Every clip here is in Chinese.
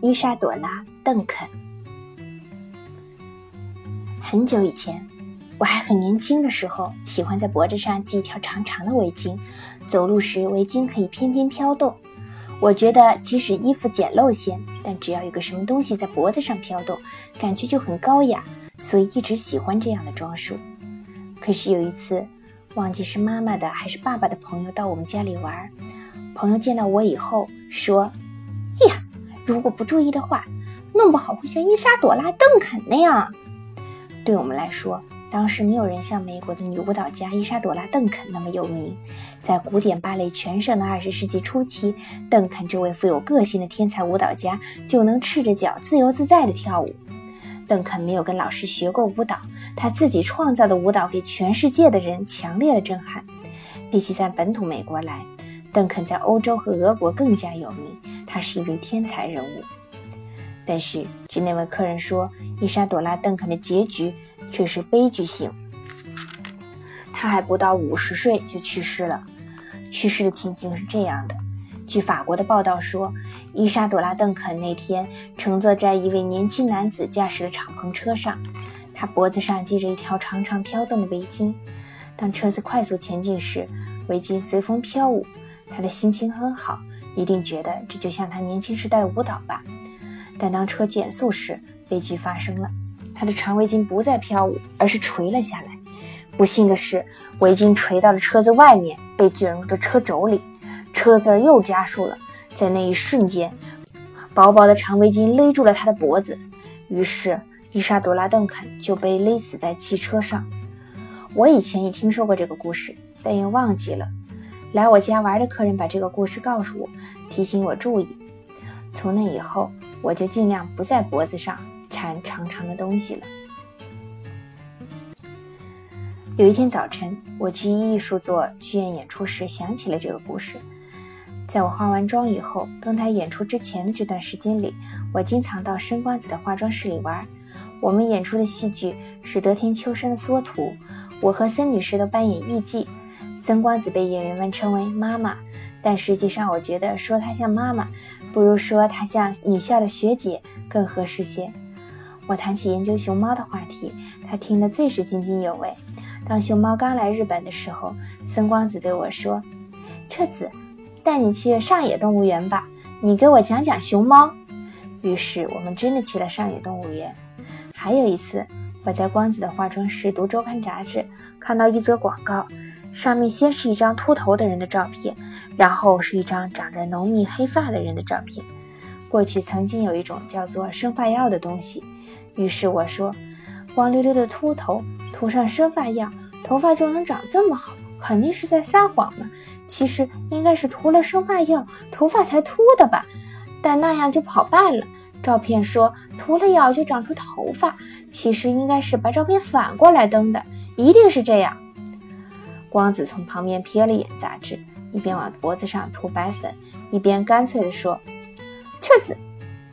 伊莎朵拉·邓肯。很久以前，我还很年轻的时候，喜欢在脖子上系一条长长的围巾，走路时围巾可以翩翩飘动。我觉得即使衣服简陋些，但只要有个什么东西在脖子上飘动，感觉就很高雅，所以一直喜欢这样的装束。可是有一次，忘记是妈妈的还是爸爸的朋友到我们家里玩，朋友见到我以后说。如果不注意的话，弄不好会像伊莎朵拉·邓肯那样。对我们来说，当时没有人像美国的女舞蹈家伊莎朵拉·邓肯那么有名。在古典芭蕾全盛的二十世纪初期，邓肯这位富有个性的天才舞蹈家就能赤着脚自由自在地跳舞。邓肯没有跟老师学过舞蹈，他自己创造的舞蹈给全世界的人强烈的震撼。比起在本土美国来，邓肯在欧洲和俄国更加有名。他是一位天才人物，但是据那位客人说，伊莎朵拉·邓肯的结局却是悲剧性。他还不到五十岁就去世了。去世的情景是这样的：据法国的报道说，伊莎朵拉·邓肯那天乘坐在一位年轻男子驾驶的敞篷车上，他脖子上系着一条长长飘动的围巾。当车子快速前进时，围巾随风飘舞。他的心情很好。一定觉得这就像他年轻时代的舞蹈吧，但当车减速时，悲剧发生了。他的长围巾不再飘舞，而是垂了下来。不幸的是，围巾垂到了车子外面，被卷入了车轴里。车子又加速了，在那一瞬间，薄薄的长围巾勒住了他的脖子。于是，伊莎朵拉·邓肯就被勒死在汽车上。我以前也听说过这个故事，但也忘记了。来我家玩的客人把这个故事告诉我，提醒我注意。从那以后，我就尽量不在脖子上缠长长的东西了。有一天早晨，我去艺术做剧院演出时，想起了这个故事。在我化完妆以后，登台演出之前的这段时间里，我经常到深光子的化妆室里玩。我们演出的戏剧是德田秋生的《缩图》，我和森女士都扮演艺妓。森光子被演员们称为妈妈，但实际上我觉得说她像妈妈，不如说她像女校的学姐更合适些。我谈起研究熊猫的话题，她听得最是津津有味。当熊猫刚来日本的时候，森光子对我说：“彻子，带你去上野动物园吧，你给我讲讲熊猫。”于是我们真的去了上野动物园。还有一次，我在光子的化妆室读周刊杂志，看到一则广告。上面先是一张秃头的人的照片，然后是一张长着浓密黑发的人的照片。过去曾经有一种叫做生发药的东西，于是我说：“光溜溜的秃头涂上生发药，头发就能长这么好？肯定是在撒谎嘛！其实应该是涂了生发药，头发才秃的吧？但那样就跑败了。照片说涂了药就长出头发，其实应该是把照片反过来登的，一定是这样。”光子从旁边瞥了眼杂志，一边往脖子上涂白粉，一边干脆地说：“彻子，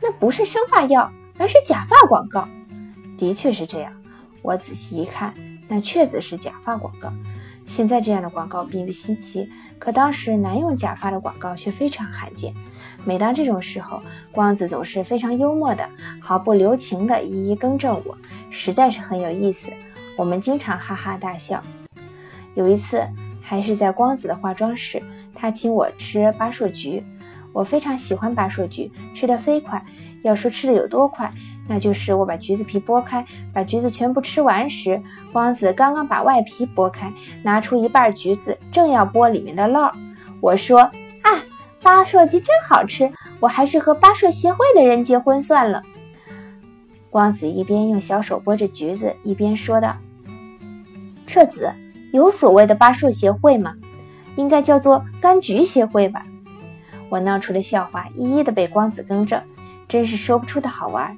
那不是生发药，而是假发广告。”的确是这样。我仔细一看，那确实是假发广告。现在这样的广告并不稀奇，可当时男用假发的广告却非常罕见。每当这种时候，光子总是非常幽默的、毫不留情地一一更正我，实在是很有意思。我们经常哈哈大笑。有一次，还是在光子的化妆室，他请我吃巴硕橘。我非常喜欢巴硕橘，吃得飞快。要说吃的有多快，那就是我把橘子皮剥开，把橘子全部吃完时，光子刚刚把外皮剥开，拿出一半橘子，正要剥里面的烙。我说：“啊，巴硕橘真好吃，我还是和巴硕协会的人结婚算了。”光子一边用小手剥着橘子，一边说道：“彻子。”有所谓的巴硕协会吗？应该叫做柑橘协会吧。我闹出的笑话一一的被光子更正，真是说不出的好玩。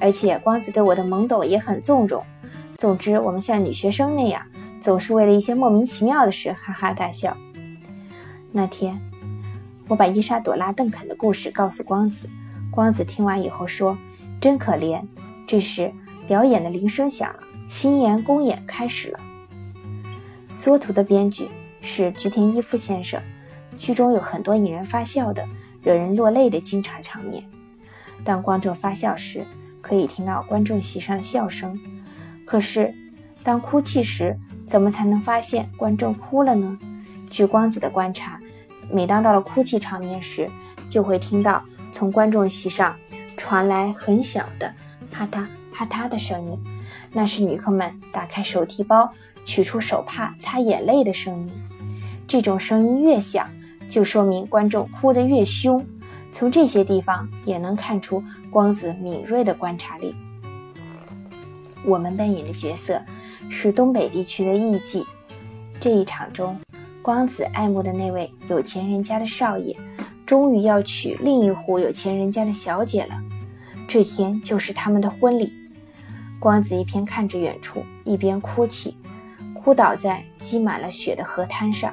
而且光子对我的懵懂也很纵容。总之，我们像女学生那样，总是为了一些莫名其妙的事哈哈大笑。那天，我把伊莎朵拉·邓肯的故事告诉光子，光子听完以后说：“真可怜。”这时，表演的铃声响了，新言公演开始了。缩图的编剧是菊田一夫先生，剧中有很多引人发笑的、惹人落泪的精彩场面。当观众发笑时，可以听到观众席上的笑声。可是，当哭泣时，怎么才能发现观众哭了呢？据光子的观察，每当到了哭泣场面时，就会听到从观众席上传来很小的啪嗒啪嗒的声音，那是女客们打开手提包、取出手帕擦眼泪的声音。这种声音越响，就说明观众哭得越凶。从这些地方也能看出光子敏锐的观察力。我们扮演的角色是东北地区的艺妓。这一场中，光子爱慕的那位有钱人家的少爷，终于要娶另一户有钱人家的小姐了。这天就是他们的婚礼。光子一边看着远处，一边哭泣，哭倒在积满了雪的河滩上。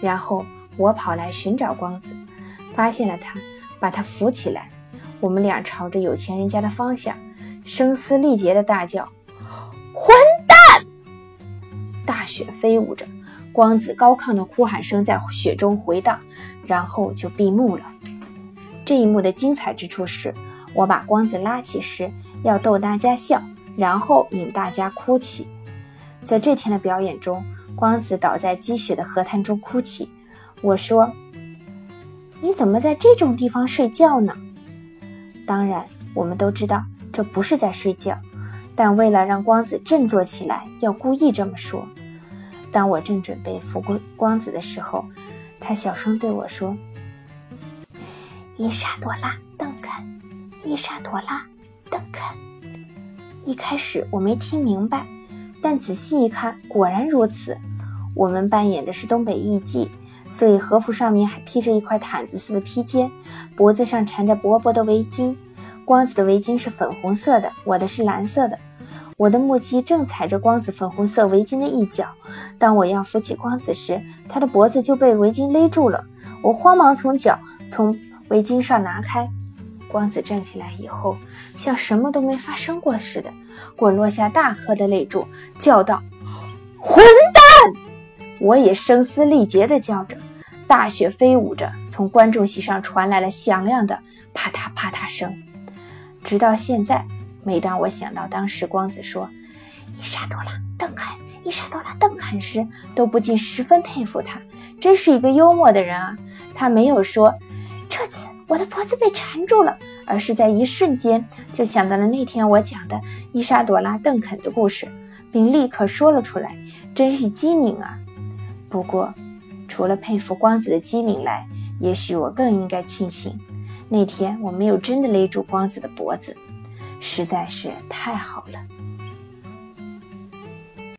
然后我跑来寻找光子，发现了他，把他扶起来。我们俩朝着有钱人家的方向。声嘶力竭的大叫：“混蛋！”大雪飞舞着，光子高亢的哭喊声在雪中回荡，然后就闭幕了。这一幕的精彩之处是，我把光子拉起时要逗大家笑，然后引大家哭泣。在这天的表演中，光子倒在积雪的河滩中哭泣。我说：“你怎么在这种地方睡觉呢？”当然，我们都知道。这不是在睡觉，但为了让光子振作起来，要故意这么说。当我正准备扶过光子的时候，他小声对我说：“伊莎朵拉·邓肯，伊莎朵拉·邓肯。”一开始我没听明白，但仔细一看，果然如此。我们扮演的是东北艺妓，所以和服上面还披着一块毯子似的披肩，脖子上缠着薄薄的围巾。光子的围巾是粉红色的，我的是蓝色的。我的木屐正踩着光子粉红色围巾的一角。当我要扶起光子时，他的脖子就被围巾勒住了。我慌忙从脚从围巾上拿开。光子站起来以后，像什么都没发生过似的，滚落下大颗的泪珠，叫道：“混蛋！”我也声嘶力竭地叫着。大雪飞舞着，从观众席上传来了响亮的啪嗒啪嗒声。直到现在，每当我想到当时光子说“伊莎多拉·邓肯，伊莎多拉·邓肯”时，都不禁十分佩服他，真是一个幽默的人啊！他没有说“这次我的脖子被缠住了”，而是在一瞬间就想到了那天我讲的伊莎朵拉·邓肯的故事，并立刻说了出来，真是机敏啊！不过，除了佩服光子的机敏来，也许我更应该庆幸。那天我没有真的勒住光子的脖子，实在是太好了。